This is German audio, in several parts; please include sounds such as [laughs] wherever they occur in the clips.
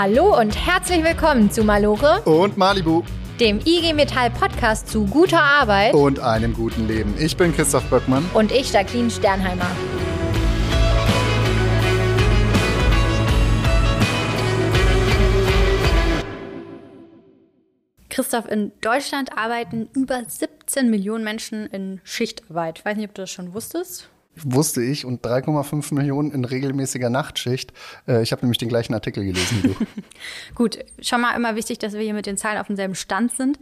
Hallo und herzlich willkommen zu Malore und Malibu, dem IG Metall Podcast zu guter Arbeit und einem guten Leben. Ich bin Christoph Böckmann und ich Jacqueline Sternheimer. Christoph, in Deutschland arbeiten über 17 Millionen Menschen in Schichtarbeit. Ich weiß nicht, ob du das schon wusstest wusste ich und 3,5 Millionen in regelmäßiger Nachtschicht. Äh, ich habe nämlich den gleichen Artikel gelesen wie du. [laughs] Gut, schon mal immer wichtig, dass wir hier mit den Zahlen auf demselben Stand sind.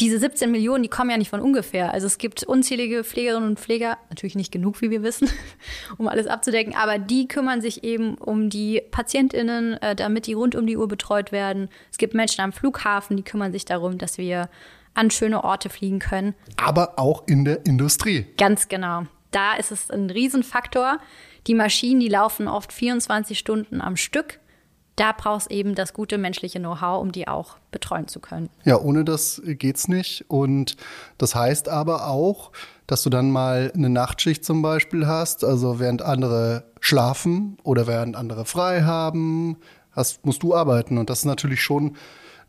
Diese 17 Millionen, die kommen ja nicht von ungefähr. Also es gibt unzählige Pflegerinnen und Pfleger, natürlich nicht genug, wie wir wissen, [laughs] um alles abzudecken, aber die kümmern sich eben um die PatientInnen, äh, damit die rund um die Uhr betreut werden. Es gibt Menschen am Flughafen, die kümmern sich darum, dass wir an schöne Orte fliegen können. Aber auch in der Industrie. Ganz genau da ist es ein Riesenfaktor. Die Maschinen, die laufen oft 24 Stunden am Stück. Da brauchst eben das gute menschliche Know-how, um die auch betreuen zu können. Ja, ohne das geht's nicht. Und das heißt aber auch, dass du dann mal eine Nachtschicht zum Beispiel hast, also während andere schlafen oder während andere frei haben, hast, musst du arbeiten. Und das ist natürlich schon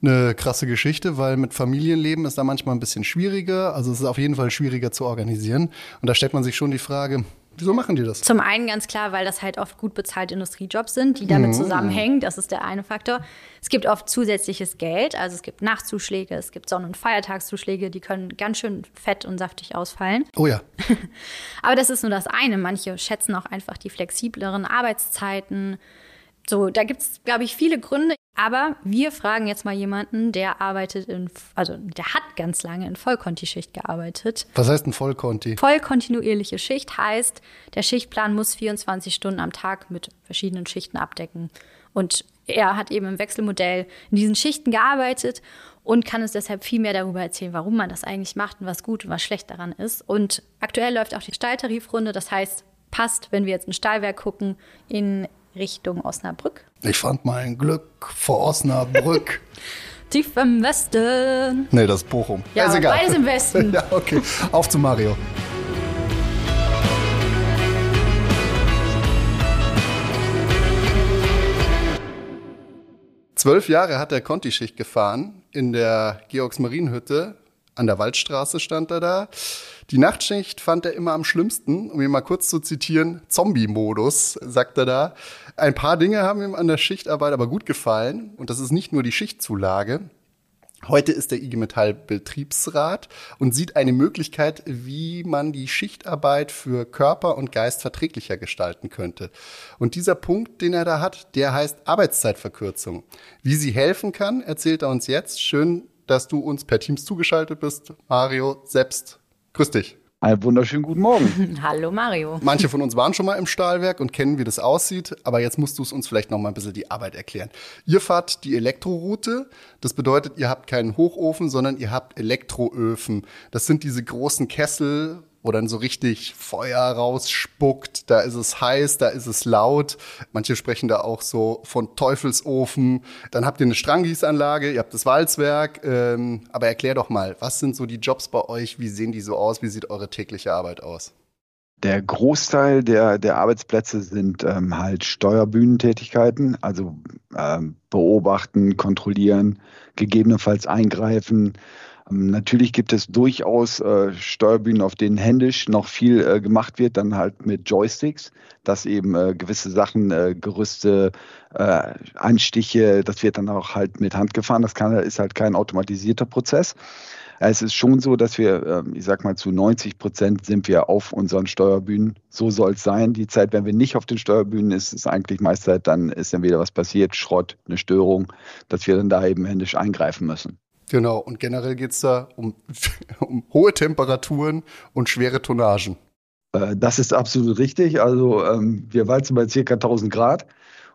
eine krasse Geschichte, weil mit Familienleben ist da manchmal ein bisschen schwieriger. Also es ist auf jeden Fall schwieriger zu organisieren. Und da stellt man sich schon die Frage, Wieso machen die das? Zum einen ganz klar, weil das halt oft gut bezahlte Industriejobs sind, die damit mhm. zusammenhängen. Das ist der eine Faktor. Es gibt oft zusätzliches Geld, also es gibt Nachtzuschläge, es gibt Sonn- und Feiertagszuschläge, die können ganz schön fett und saftig ausfallen. Oh ja. [laughs] Aber das ist nur das eine. Manche schätzen auch einfach die flexibleren Arbeitszeiten. So, da gibt es, glaube ich, viele Gründe. Aber wir fragen jetzt mal jemanden, der arbeitet in, also der hat ganz lange in Vollkonti-Schicht gearbeitet. Was heißt ein Vollkonti? Vollkontinuierliche Schicht heißt, der Schichtplan muss 24 Stunden am Tag mit verschiedenen Schichten abdecken. Und er hat eben im Wechselmodell in diesen Schichten gearbeitet und kann uns deshalb viel mehr darüber erzählen, warum man das eigentlich macht und was gut und was schlecht daran ist. Und aktuell läuft auch die Stahltarifrunde, das heißt, passt, wenn wir jetzt ein Stahlwerk gucken, in Richtung Osnabrück. Ich fand mein Glück vor Osnabrück. [laughs] Tief im Westen. Nee, das ist Bochum. Ja, ist egal. beides im Westen. [laughs] ja, okay. Auf zu Mario. Zwölf Jahre hat er Conti-Schicht gefahren in der Georgs-Marienhütte. An der Waldstraße stand er da. Die Nachtschicht fand er immer am schlimmsten, um ihn mal kurz zu zitieren, Zombie-Modus, sagt er da. Ein paar Dinge haben ihm an der Schichtarbeit aber gut gefallen und das ist nicht nur die Schichtzulage. Heute ist der IG Metall Betriebsrat und sieht eine Möglichkeit, wie man die Schichtarbeit für Körper und Geist verträglicher gestalten könnte. Und dieser Punkt, den er da hat, der heißt Arbeitszeitverkürzung. Wie sie helfen kann, erzählt er uns jetzt. Schön, dass du uns per Teams zugeschaltet bist. Mario, selbst Grüß dich. Einen wunderschönen guten Morgen. [laughs] Hallo Mario. Manche von uns waren schon mal im Stahlwerk und kennen, wie das aussieht, aber jetzt musst du es uns vielleicht noch mal ein bisschen die Arbeit erklären. Ihr fahrt die Elektroroute, das bedeutet, ihr habt keinen Hochofen, sondern ihr habt Elektroöfen. Das sind diese großen Kessel, wo dann so richtig Feuer rausspuckt. Da ist es heiß, da ist es laut. Manche sprechen da auch so von Teufelsofen. Dann habt ihr eine Stranggießanlage, ihr habt das Walzwerk. Ähm, aber erklär doch mal, was sind so die Jobs bei euch? Wie sehen die so aus? Wie sieht eure tägliche Arbeit aus? Der Großteil der, der Arbeitsplätze sind ähm, halt Steuerbühnentätigkeiten, also ähm, beobachten, kontrollieren, gegebenenfalls eingreifen, natürlich gibt es durchaus äh, Steuerbühnen, auf denen händisch noch viel äh, gemacht wird, dann halt mit Joysticks, dass eben äh, gewisse Sachen, äh, Gerüste, äh, Anstiche, das wird dann auch halt mit Hand gefahren. Das kann, ist halt kein automatisierter Prozess. Es ist schon so, dass wir, ähm, ich sag mal, zu 90 Prozent sind wir auf unseren Steuerbühnen. So soll es sein. Die Zeit, wenn wir nicht auf den Steuerbühnen ist, ist eigentlich meist Zeit, dann ist dann wieder was passiert, Schrott, eine Störung, dass wir dann da eben händisch eingreifen müssen. Genau, und generell geht es da um, [laughs] um hohe Temperaturen und schwere Tonnagen. Äh, das ist absolut richtig. Also ähm, wir walzen bei ca. 1000 Grad.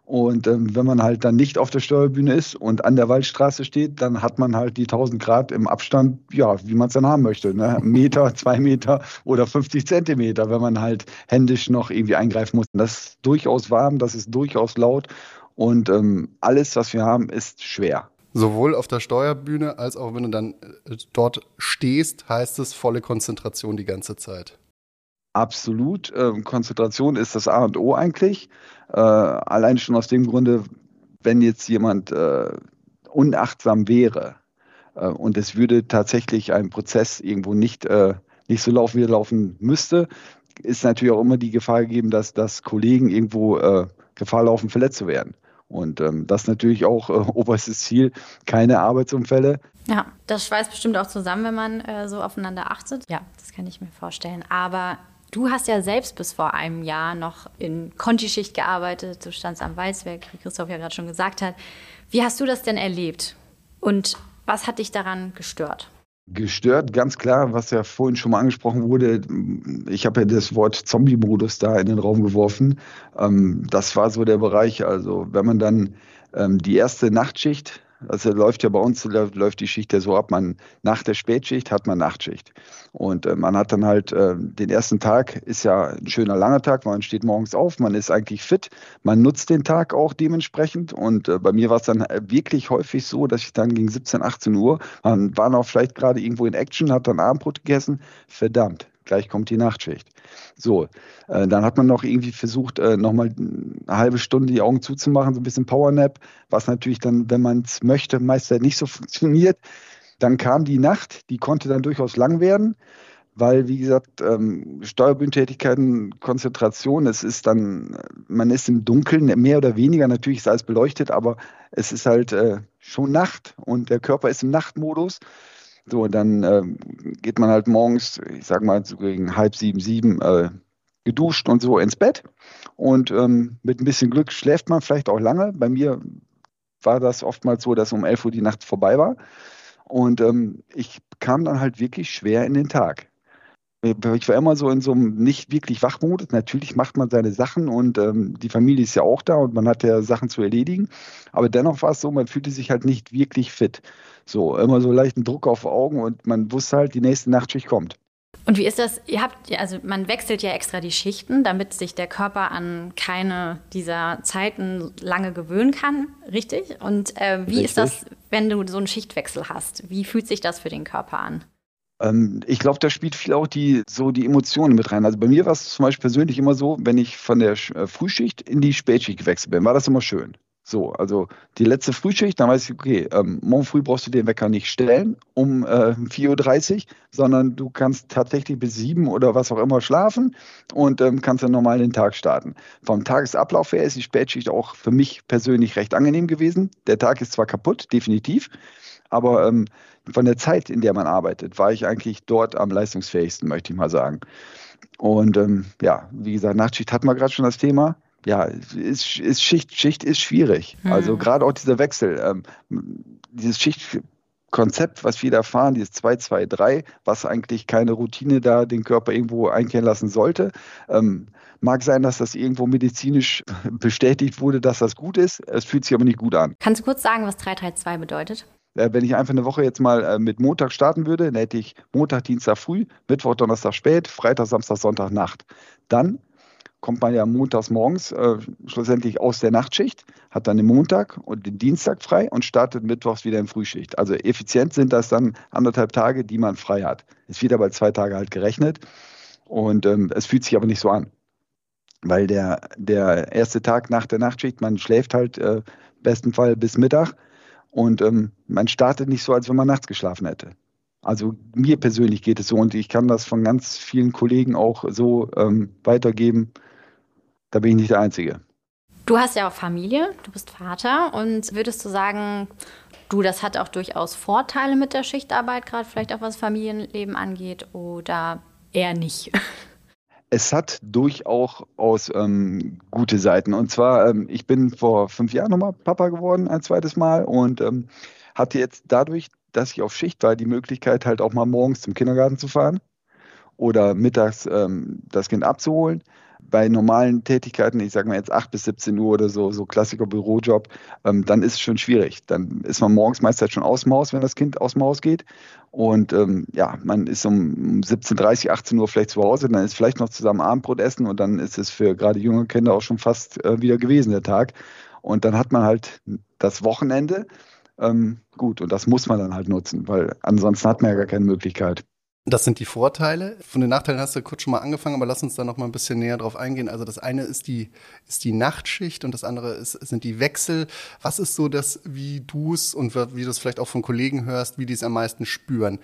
Und ähm, wenn man halt dann nicht auf der Steuerbühne ist und an der Waldstraße steht, dann hat man halt die 1000 Grad im Abstand, ja, wie man es dann haben möchte. Ne? [laughs] Meter, zwei Meter oder 50 Zentimeter, wenn man halt händisch noch irgendwie eingreifen muss. Das ist durchaus warm, das ist durchaus laut und ähm, alles, was wir haben, ist schwer. Sowohl auf der Steuerbühne als auch wenn du dann äh, dort stehst, heißt es volle Konzentration die ganze Zeit. Absolut. Ähm, Konzentration ist das A und O eigentlich. Äh, allein schon aus dem Grunde, wenn jetzt jemand äh, unachtsam wäre äh, und es würde tatsächlich ein Prozess irgendwo nicht, äh, nicht so laufen, wie er laufen müsste, ist natürlich auch immer die Gefahr gegeben, dass, dass Kollegen irgendwo äh, Gefahr laufen, verletzt zu werden. Und ähm, das natürlich auch äh, [laughs] oberstes Ziel, keine Arbeitsunfälle. Ja, das schweißt bestimmt auch zusammen, wenn man äh, so aufeinander achtet. Ja, das kann ich mir vorstellen. Aber du hast ja selbst bis vor einem Jahr noch in Conti-Schicht gearbeitet. Du standst am Walzwerk, wie Christoph ja gerade schon gesagt hat. Wie hast du das denn erlebt? Und was hat dich daran gestört? Gestört, ganz klar, was ja vorhin schon mal angesprochen wurde. Ich habe ja das Wort Zombie-Modus da in den Raum geworfen. Ähm, das war so der Bereich. Also, wenn man dann ähm, die erste Nachtschicht also läuft ja bei uns, läuft die Schicht ja so ab, man nach der Spätschicht hat man Nachtschicht. Und äh, man hat dann halt äh, den ersten Tag, ist ja ein schöner langer Tag, man steht morgens auf, man ist eigentlich fit, man nutzt den Tag auch dementsprechend. Und äh, bei mir war es dann äh, wirklich häufig so, dass ich dann gegen 17, 18 Uhr, man war noch vielleicht gerade irgendwo in Action, hat dann Abendbrot gegessen, verdammt, gleich kommt die Nachtschicht. So, äh, dann hat man noch irgendwie versucht, äh, nochmal eine halbe Stunde die Augen zuzumachen, so ein bisschen Powernap, was natürlich dann, wenn man es möchte, meist nicht so [laughs] funktioniert. Dann kam die Nacht, die konnte dann durchaus lang werden, weil, wie gesagt, ähm, Steuerbühntätigkeiten, Konzentration, es ist dann, man ist im Dunkeln, mehr oder weniger, natürlich ist alles beleuchtet, aber es ist halt äh, schon Nacht und der Körper ist im Nachtmodus. So, dann äh, geht man halt morgens, ich sag mal, so gegen halb sieben, sieben äh, geduscht und so ins Bett. Und ähm, mit ein bisschen Glück schläft man vielleicht auch lange. Bei mir war das oftmals so, dass um 11 Uhr die Nacht vorbei war. Und ähm, ich kam dann halt wirklich schwer in den Tag. Ich war immer so in so einem nicht wirklich Wachmodus. Natürlich macht man seine Sachen und ähm, die Familie ist ja auch da und man hat ja Sachen zu erledigen. Aber dennoch war es so, man fühlte sich halt nicht wirklich fit. So, immer so leichten Druck auf Augen und man wusste halt, die nächste Nachtschicht kommt. Und wie ist das? Ihr habt, also man wechselt ja extra die Schichten, damit sich der Körper an keine dieser Zeiten lange gewöhnen kann, richtig? Und äh, wie richtig. ist das, wenn du so einen Schichtwechsel hast? Wie fühlt sich das für den Körper an? Ähm, ich glaube, da spielt viel auch die, so die Emotionen mit rein. Also bei mir war es zum Beispiel persönlich immer so, wenn ich von der äh, Frühschicht in die Spätschicht gewechselt bin, war das immer schön. So, also die letzte Frühschicht, dann weiß ich, okay, ähm, morgen früh brauchst du den Wecker nicht stellen um äh, 4.30 Uhr, sondern du kannst tatsächlich bis 7 oder was auch immer schlafen und ähm, kannst dann normal den Tag starten. Vom Tagesablauf her ist die Spätschicht auch für mich persönlich recht angenehm gewesen. Der Tag ist zwar kaputt, definitiv, aber ähm, von der Zeit, in der man arbeitet, war ich eigentlich dort am leistungsfähigsten, möchte ich mal sagen. Und ähm, ja, wie gesagt, Nachtschicht hatten wir gerade schon das Thema. Ja, ist, ist Schicht, Schicht ist schwierig. Mhm. Also gerade auch dieser Wechsel, ähm, dieses Schichtkonzept, was wir da fahren, dieses 2-2-3, was eigentlich keine Routine da den Körper irgendwo einkehren lassen sollte. Ähm, mag sein, dass das irgendwo medizinisch [laughs] bestätigt wurde, dass das gut ist. Es fühlt sich aber nicht gut an. Kannst du kurz sagen, was 332 bedeutet? Äh, wenn ich einfach eine Woche jetzt mal äh, mit Montag starten würde, dann hätte ich Montag, Dienstag früh, Mittwoch, Donnerstag spät, Freitag, Samstag, Sonntag Nacht. Dann kommt man ja montags morgens äh, schlussendlich aus der Nachtschicht, hat dann den Montag und den Dienstag frei und startet mittwochs wieder in Frühschicht. Also effizient sind das dann anderthalb Tage, die man frei hat. Es wird aber zwei Tage halt gerechnet und ähm, es fühlt sich aber nicht so an. Weil der, der erste Tag nach der Nachtschicht, man schläft halt äh, besten Fall bis Mittag und ähm, man startet nicht so, als wenn man nachts geschlafen hätte. Also mir persönlich geht es so und ich kann das von ganz vielen Kollegen auch so ähm, weitergeben. Da bin ich nicht der Einzige. Du hast ja auch Familie, du bist Vater und würdest du sagen, du, das hat auch durchaus Vorteile mit der Schichtarbeit, gerade vielleicht auch was Familienleben angeht oder eher nicht? [laughs] es hat durchaus ähm, gute Seiten. Und zwar, ähm, ich bin vor fünf Jahren nochmal Papa geworden, ein zweites Mal, und ähm, hatte jetzt dadurch, dass ich auf Schicht war, die Möglichkeit, halt auch mal morgens zum Kindergarten zu fahren oder mittags ähm, das Kind abzuholen bei normalen Tätigkeiten, ich sage mal jetzt 8 bis 17 Uhr oder so, so Klassiker Bürojob, ähm, dann ist es schon schwierig. Dann ist man morgens meistens schon aus dem Haus, wenn das Kind aus dem Haus geht. Und ähm, ja, man ist um 17.30, 18 Uhr vielleicht zu Hause, dann ist vielleicht noch zusammen Abendbrot essen und dann ist es für gerade junge Kinder auch schon fast äh, wieder gewesen, der Tag. Und dann hat man halt das Wochenende. Ähm, gut, und das muss man dann halt nutzen, weil ansonsten hat man ja gar keine Möglichkeit. Das sind die Vorteile. Von den Nachteilen hast du kurz schon mal angefangen, aber lass uns da noch mal ein bisschen näher drauf eingehen. Also das eine ist die, ist die Nachtschicht und das andere ist, sind die Wechsel. Was ist so das, wie du es und wie du es vielleicht auch von Kollegen hörst, wie die es am meisten spüren?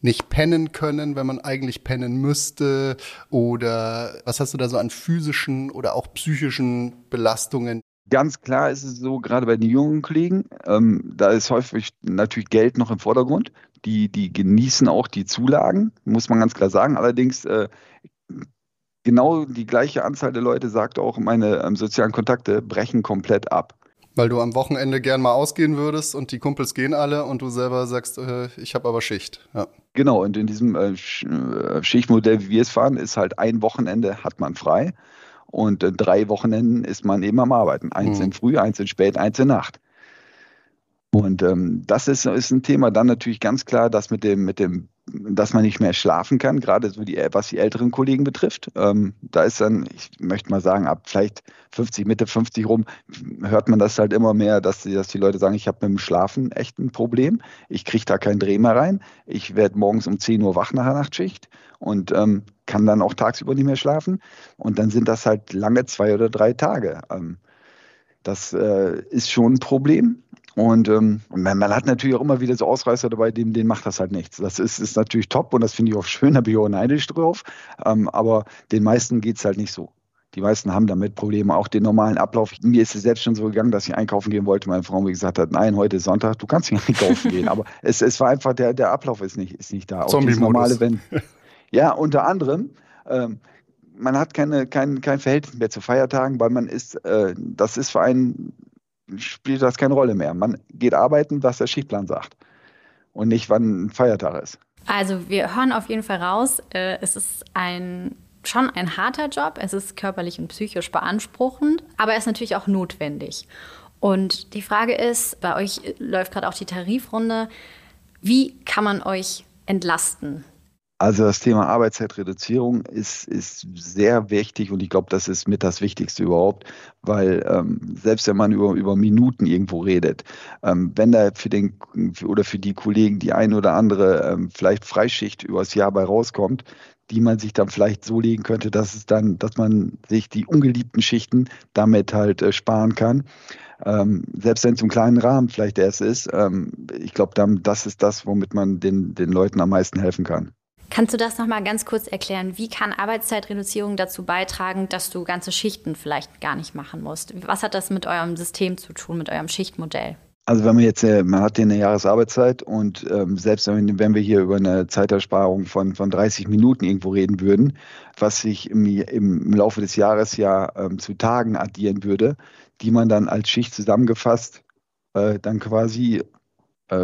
Nicht pennen können, wenn man eigentlich pennen müsste? Oder was hast du da so an physischen oder auch psychischen Belastungen? Ganz klar ist es so, gerade bei den jungen Kollegen, ähm, da ist häufig natürlich Geld noch im Vordergrund die, die genießen auch die Zulagen, muss man ganz klar sagen. Allerdings äh, genau die gleiche Anzahl der Leute sagt auch, meine ähm, sozialen Kontakte brechen komplett ab. Weil du am Wochenende gern mal ausgehen würdest und die Kumpels gehen alle und du selber sagst, äh, ich habe aber Schicht. Ja. Genau, und in diesem äh, äh, Schichtmodell, wie wir es fahren, ist halt ein Wochenende hat man frei und äh, drei Wochenenden ist man eben am Arbeiten. Eins mhm. in Früh, eins in Spät, eins in Nacht. Und ähm, das ist, ist ein Thema. Dann natürlich ganz klar, dass mit dem, mit dem, dass man nicht mehr schlafen kann, gerade so die, was die älteren Kollegen betrifft. Ähm, da ist dann, ich möchte mal sagen, ab vielleicht 50, Mitte 50 rum, hört man das halt immer mehr, dass die, dass die Leute sagen, ich habe mit dem Schlafen echt ein Problem. Ich kriege da keinen Dreh mehr rein. Ich werde morgens um 10 Uhr wach nach der Nachtschicht und ähm, kann dann auch tagsüber nicht mehr schlafen. Und dann sind das halt lange zwei oder drei Tage. Ähm, das äh, ist schon ein Problem. Und ähm, man, man, hat natürlich auch immer wieder so Ausreißer dabei, denen, denen macht das halt nichts. Das ist, ist natürlich top und das finde ich auch schön, [laughs] da bin ich auch neidisch drauf. Ähm, aber den meisten geht es halt nicht so. Die meisten haben damit Probleme, auch den normalen Ablauf. Mir ist es selbst schon so gegangen, dass ich einkaufen gehen wollte. Meine Frau mir gesagt hat, nein, heute ist Sonntag, du kannst nicht [laughs] einkaufen gehen. Aber es, es war einfach, der, der Ablauf ist nicht, ist nicht da. Auch das normale, wenn. [laughs] Ja, unter anderem. Ähm, man hat keine, kein, kein Verhältnis mehr zu Feiertagen, weil man ist, äh, das ist für einen spielt das keine Rolle mehr. Man geht arbeiten, was der Schichtplan sagt und nicht, wann ein Feiertag ist. Also wir hören auf jeden Fall raus, äh, es ist ein schon ein harter Job, es ist körperlich und psychisch beanspruchend, aber er ist natürlich auch notwendig. Und die Frage ist, bei euch läuft gerade auch die Tarifrunde, wie kann man euch entlasten? Also das Thema Arbeitszeitreduzierung ist, ist sehr wichtig und ich glaube, das ist mit das Wichtigste überhaupt, weil ähm, selbst wenn man über, über Minuten irgendwo redet, ähm, wenn da für den oder für die Kollegen die ein oder andere ähm, vielleicht Freischicht übers Jahr bei rauskommt, die man sich dann vielleicht so legen könnte, dass es dann, dass man sich die ungeliebten Schichten damit halt äh, sparen kann. Ähm, selbst wenn es im kleinen Rahmen vielleicht erst ist, ähm, ich glaube, das ist das, womit man den, den Leuten am meisten helfen kann. Kannst du das nochmal ganz kurz erklären? Wie kann Arbeitszeitreduzierung dazu beitragen, dass du ganze Schichten vielleicht gar nicht machen musst? Was hat das mit eurem System zu tun, mit eurem Schichtmodell? Also wenn man jetzt, äh, man hat hier eine Jahresarbeitszeit und ähm, selbst wenn, wir hier über eine Zeitersparung von, von 30 Minuten irgendwo reden würden, was sich im, im Laufe des Jahres ja ähm, zu Tagen addieren würde, die man dann als Schicht zusammengefasst äh, dann quasi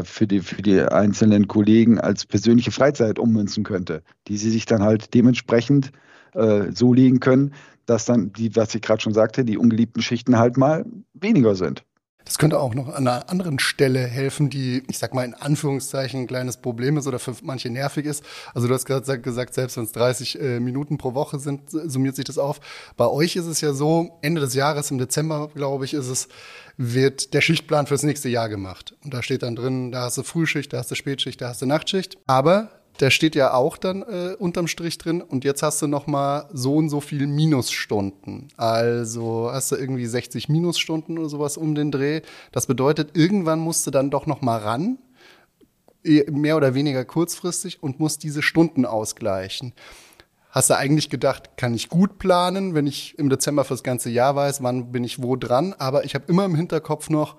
für die, für die einzelnen Kollegen als persönliche Freizeit ummünzen könnte, die sie sich dann halt dementsprechend äh, so legen können, dass dann die, was ich gerade schon sagte, die ungeliebten Schichten halt mal weniger sind. Das könnte auch noch an einer anderen Stelle helfen, die, ich sag mal, in Anführungszeichen ein kleines Problem ist oder für manche nervig ist. Also du hast gerade gesagt, selbst wenn es 30 äh, Minuten pro Woche sind, summiert sich das auf. Bei euch ist es ja so, Ende des Jahres, im Dezember, glaube ich, ist es, wird der Schichtplan fürs nächste Jahr gemacht. Und da steht dann drin, da hast du Frühschicht, da hast du Spätschicht, da hast du Nachtschicht. Aber der steht ja auch dann äh, unterm Strich drin und jetzt hast du noch mal so und so viel Minusstunden. Also hast du irgendwie 60 Minusstunden oder sowas um den Dreh. Das bedeutet, irgendwann musst du dann doch noch mal ran, eh, mehr oder weniger kurzfristig und musst diese Stunden ausgleichen. Hast du eigentlich gedacht, kann ich gut planen, wenn ich im Dezember fürs ganze Jahr weiß, wann bin ich wo dran, aber ich habe immer im Hinterkopf noch,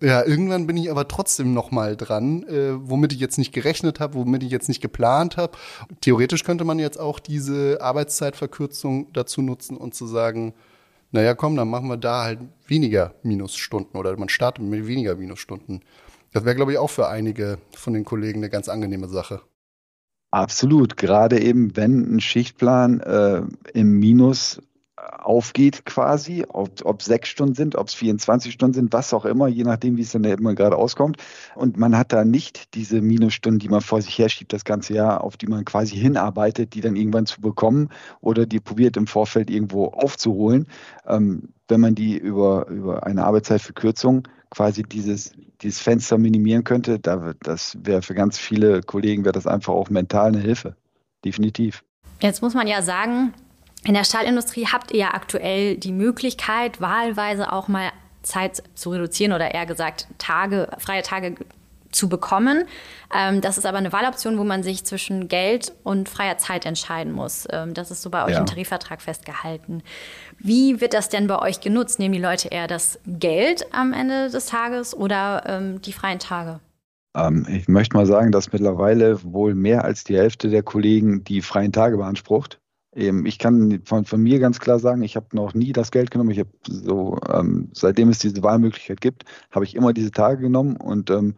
ja, irgendwann bin ich aber trotzdem noch mal dran, äh, womit ich jetzt nicht gerechnet habe, womit ich jetzt nicht geplant habe. Theoretisch könnte man jetzt auch diese Arbeitszeitverkürzung dazu nutzen und zu sagen, naja, komm, dann machen wir da halt weniger Minusstunden oder man startet mit weniger Minusstunden. Das wäre, glaube ich, auch für einige von den Kollegen eine ganz angenehme Sache. Absolut, gerade eben, wenn ein Schichtplan äh, im Minus aufgeht quasi, ob es sechs Stunden sind, ob es 24 Stunden sind, was auch immer, je nachdem, wie es dann immer gerade auskommt. Und man hat da nicht diese Minusstunden, die man vor sich herschiebt das ganze Jahr, auf die man quasi hinarbeitet, die dann irgendwann zu bekommen oder die probiert im Vorfeld irgendwo aufzuholen. Ähm, wenn man die über, über eine Arbeitszeitverkürzung quasi dieses, dieses Fenster minimieren könnte, da, das wäre für ganz viele Kollegen wäre das einfach auch mental eine Hilfe. definitiv. Jetzt muss man ja sagen, in der Stahlindustrie habt ihr ja aktuell die Möglichkeit, wahlweise auch mal Zeit zu reduzieren oder eher gesagt Tage, freie Tage zu bekommen. Ähm, das ist aber eine Wahloption, wo man sich zwischen Geld und freier Zeit entscheiden muss. Ähm, das ist so bei euch ja. im Tarifvertrag festgehalten. Wie wird das denn bei euch genutzt? Nehmen die Leute eher das Geld am Ende des Tages oder ähm, die freien Tage? Ich möchte mal sagen, dass mittlerweile wohl mehr als die Hälfte der Kollegen die freien Tage beansprucht. Ich kann von, von mir ganz klar sagen, ich habe noch nie das Geld genommen. Ich habe so, ähm, seitdem es diese Wahlmöglichkeit gibt, habe ich immer diese Tage genommen und ähm,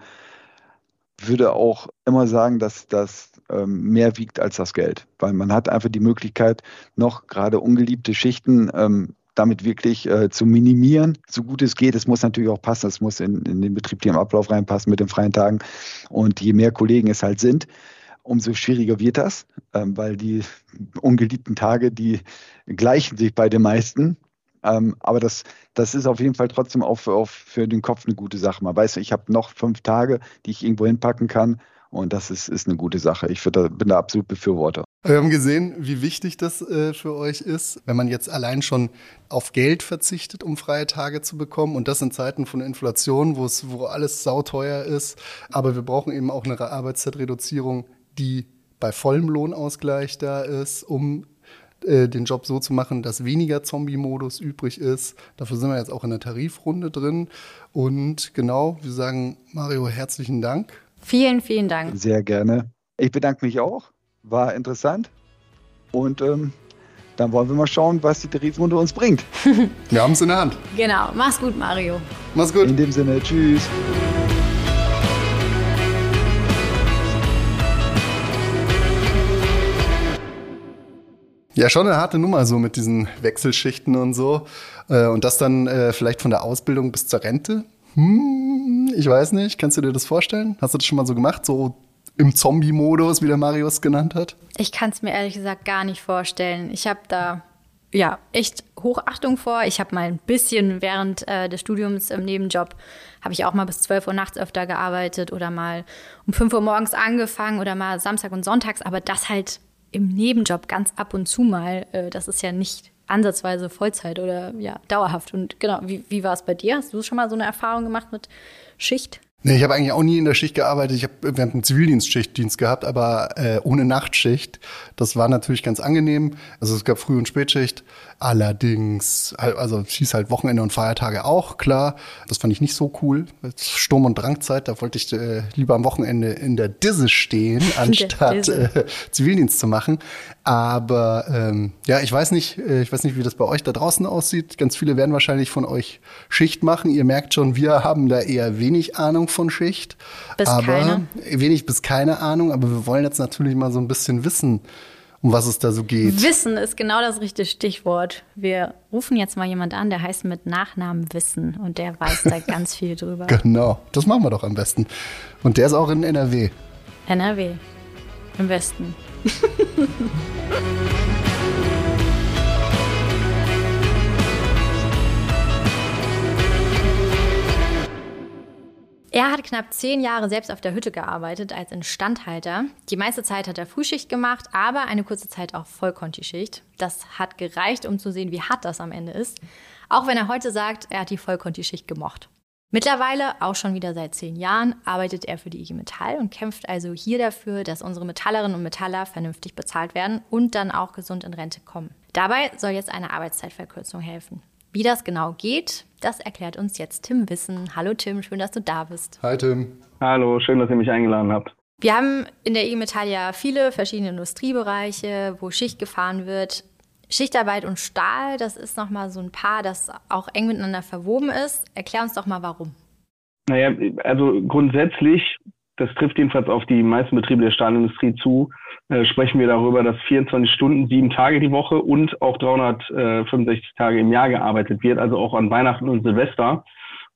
würde auch immer sagen, dass das ähm, mehr wiegt als das Geld, weil man hat einfach die Möglichkeit, noch gerade ungeliebte Schichten ähm, damit wirklich äh, zu minimieren, so gut es geht. Es muss natürlich auch passen, es muss in, in den betrieblichen Ablauf reinpassen mit den freien Tagen. Und je mehr Kollegen es halt sind, umso schwieriger wird das, ähm, weil die ungeliebten Tage, die gleichen sich bei den meisten. Ähm, aber das, das ist auf jeden Fall trotzdem auch für, auch für den Kopf eine gute Sache. Man weiß, ich habe noch fünf Tage, die ich irgendwo hinpacken kann. Und das ist, ist eine gute Sache. Ich da, bin da absolut Befürworter. Wir haben gesehen, wie wichtig das äh, für euch ist, wenn man jetzt allein schon auf Geld verzichtet, um freie Tage zu bekommen. Und das in Zeiten von Inflation, wo wo alles sauteuer ist. Aber wir brauchen eben auch eine Arbeitszeitreduzierung, die bei vollem Lohnausgleich da ist, um äh, den Job so zu machen, dass weniger Zombie-Modus übrig ist. Dafür sind wir jetzt auch in der Tarifrunde drin. Und genau, wir sagen Mario herzlichen Dank Vielen, vielen Dank. Sehr gerne. Ich bedanke mich auch. War interessant. Und ähm, dann wollen wir mal schauen, was die Tarifrunde uns bringt. [laughs] wir haben es in der Hand. Genau. Mach's gut, Mario. Mach's gut. In dem Sinne, tschüss. Ja, schon eine harte Nummer so mit diesen Wechselschichten und so. Äh, und das dann äh, vielleicht von der Ausbildung bis zur Rente. Hm, ich weiß nicht. Kannst du dir das vorstellen? Hast du das schon mal so gemacht? So im Zombie-Modus, wie der Marius genannt hat? Ich kann es mir ehrlich gesagt gar nicht vorstellen. Ich habe da ja echt Hochachtung vor. Ich habe mal ein bisschen während äh, des Studiums im Nebenjob habe ich auch mal bis 12 Uhr nachts öfter gearbeitet oder mal um 5 Uhr morgens angefangen oder mal Samstag und Sonntags, aber das halt im Nebenjob ganz ab und zu mal. Äh, das ist ja nicht ansatzweise Vollzeit oder ja, dauerhaft. Und genau, wie, wie war es bei dir? Hast du schon mal so eine Erfahrung gemacht mit Schicht? Nee, ich habe eigentlich auch nie in der Schicht gearbeitet. Ich habe während dem Zivildienstschichtdienst gehabt, aber äh, ohne Nachtschicht. Das war natürlich ganz angenehm. Also es gab Früh- und Spätschicht. Allerdings, also es hieß halt Wochenende und Feiertage auch, klar. Das fand ich nicht so cool. Sturm- und Drangzeit, da wollte ich äh, lieber am Wochenende in der Disse stehen, [laughs] anstatt äh, Zivildienst zu machen. Aber ähm, ja, ich weiß nicht, äh, ich weiß nicht, wie das bei euch da draußen aussieht. Ganz viele werden wahrscheinlich von euch Schicht machen. Ihr merkt schon, wir haben da eher wenig Ahnung von Schicht. Bis aber keine. wenig bis keine Ahnung, aber wir wollen jetzt natürlich mal so ein bisschen wissen, um was es da so geht. Wissen ist genau das richtige Stichwort. Wir rufen jetzt mal jemand an, der heißt mit Nachnamen Wissen und der weiß da [laughs] ganz viel drüber. Genau, das machen wir doch am besten. Und der ist auch in NRW. NRW, im Westen. [laughs] Er hat knapp zehn Jahre selbst auf der Hütte gearbeitet als Instandhalter. Die meiste Zeit hat er Frühschicht gemacht, aber eine kurze Zeit auch Vollkontischicht. Das hat gereicht, um zu sehen, wie hart das am Ende ist. Auch wenn er heute sagt, er hat die Vollkontischicht gemocht. Mittlerweile, auch schon wieder seit zehn Jahren, arbeitet er für die IG Metall und kämpft also hier dafür, dass unsere Metallerinnen und Metaller vernünftig bezahlt werden und dann auch gesund in Rente kommen. Dabei soll jetzt eine Arbeitszeitverkürzung helfen. Wie das genau geht, das erklärt uns jetzt Tim Wissen. Hallo Tim, schön, dass du da bist. Hi Tim. Hallo, schön, dass ihr mich eingeladen habt. Wir haben in der IG Metall ja viele verschiedene Industriebereiche, wo Schicht gefahren wird. Schichtarbeit und Stahl, das ist nochmal so ein Paar, das auch eng miteinander verwoben ist. Erklär uns doch mal, warum. Naja, also grundsätzlich, das trifft jedenfalls auf die meisten Betriebe der Stahlindustrie zu, äh, sprechen wir darüber, dass 24 Stunden, sieben Tage die Woche und auch 365 Tage im Jahr gearbeitet wird, also auch an Weihnachten und Silvester.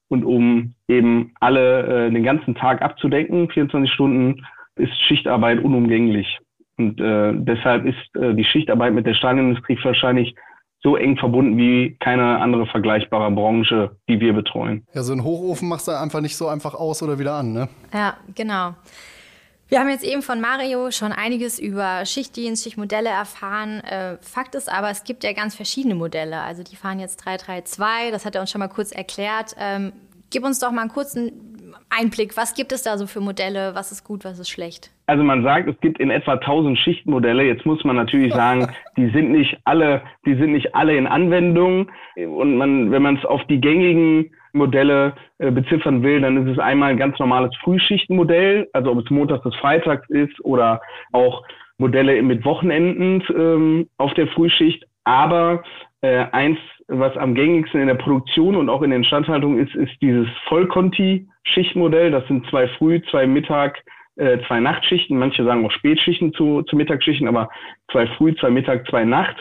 Und um eben alle äh, den ganzen Tag abzudecken, 24 Stunden, ist Schichtarbeit unumgänglich. Und äh, deshalb ist äh, die Schichtarbeit mit der Stahlindustrie wahrscheinlich so eng verbunden wie keine andere vergleichbare Branche, die wir betreuen. Ja, so einen Hochofen machst du einfach nicht so einfach aus oder wieder an, ne? Ja, genau. Wir haben jetzt eben von Mario schon einiges über Schichtdienst, Schichtmodelle erfahren. Äh, Fakt ist aber, es gibt ja ganz verschiedene Modelle. Also die fahren jetzt 332, das hat er uns schon mal kurz erklärt. Ähm, gib uns doch mal einen kurzen Einblick. Was gibt es da so für Modelle? Was ist gut, was ist schlecht? Also man sagt, es gibt in etwa 1000 Schichtmodelle. Jetzt muss man natürlich sagen, [laughs] die sind nicht alle, die sind nicht alle in Anwendung. Und man, wenn man es auf die gängigen Modelle äh, beziffern will, dann ist es einmal ein ganz normales Frühschichtenmodell, also ob es montags bis freitags ist oder auch Modelle mit Wochenenden ähm, auf der Frühschicht. Aber äh, eins, was am gängigsten in der Produktion und auch in der Instandhaltung ist, ist dieses Vollkonti-Schichtmodell. Das sind zwei Früh-, zwei Mittag-, äh, zwei Nachtschichten. Manche sagen auch Spätschichten zu, zu Mittagsschichten, aber zwei Früh-, zwei Mittag-, zwei Nacht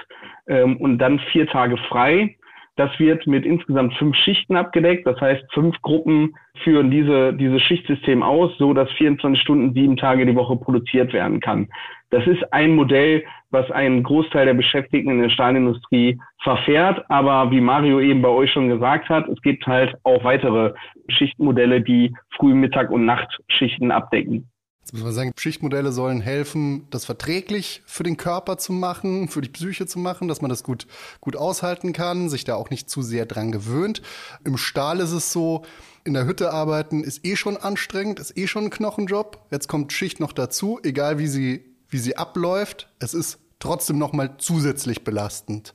ähm, und dann vier Tage frei. Das wird mit insgesamt fünf Schichten abgedeckt. Das heißt, fünf Gruppen führen diese, dieses Schichtsystem aus, so dass 24 Stunden, sieben Tage die Woche produziert werden kann. Das ist ein Modell, was einen Großteil der Beschäftigten in der Stahlindustrie verfährt. Aber wie Mario eben bei euch schon gesagt hat, es gibt halt auch weitere Schichtmodelle, die Früh-, Mittag- und Nachtschichten abdecken. Jetzt muss man sagen, Schichtmodelle sollen helfen, das verträglich für den Körper zu machen, für die Psyche zu machen, dass man das gut, gut aushalten kann, sich da auch nicht zu sehr dran gewöhnt. Im Stahl ist es so, in der Hütte arbeiten ist eh schon anstrengend, ist eh schon ein Knochenjob. Jetzt kommt Schicht noch dazu, egal wie sie, wie sie abläuft. Es ist trotzdem nochmal zusätzlich belastend.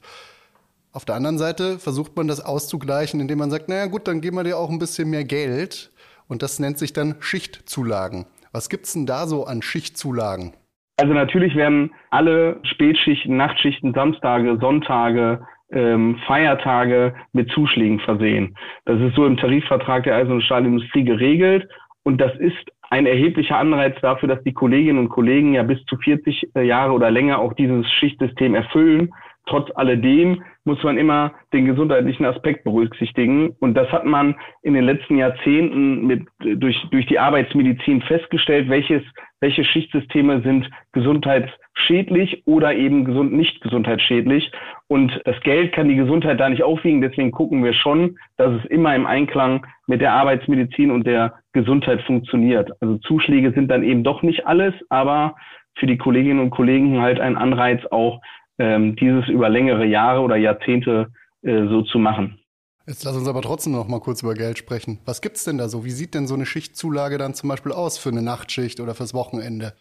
Auf der anderen Seite versucht man das auszugleichen, indem man sagt, naja gut, dann geben wir dir auch ein bisschen mehr Geld. Und das nennt sich dann Schichtzulagen. Was gibt's denn da so an Schichtzulagen? Also natürlich werden alle Spätschichten, Nachtschichten, Samstage, Sonntage, ähm, Feiertage mit Zuschlägen versehen. Das ist so im Tarifvertrag der Eisen- und Stahlindustrie geregelt und das ist ein erheblicher Anreiz dafür, dass die Kolleginnen und Kollegen ja bis zu 40 äh, Jahre oder länger auch dieses Schichtsystem erfüllen. Trotz alledem muss man immer den gesundheitlichen Aspekt berücksichtigen. Und das hat man in den letzten Jahrzehnten mit, durch, durch die Arbeitsmedizin festgestellt, welches, welche Schichtsysteme sind gesundheitsschädlich oder eben gesund, nicht gesundheitsschädlich. Und das Geld kann die Gesundheit da nicht aufwiegen. Deswegen gucken wir schon, dass es immer im Einklang mit der Arbeitsmedizin und der Gesundheit funktioniert. Also Zuschläge sind dann eben doch nicht alles, aber für die Kolleginnen und Kollegen halt ein Anreiz auch, ähm, dieses über längere Jahre oder Jahrzehnte äh, so zu machen. Jetzt lass uns aber trotzdem noch mal kurz über Geld sprechen. Was gibt's denn da so? Wie sieht denn so eine Schichtzulage dann zum Beispiel aus für eine Nachtschicht oder fürs Wochenende?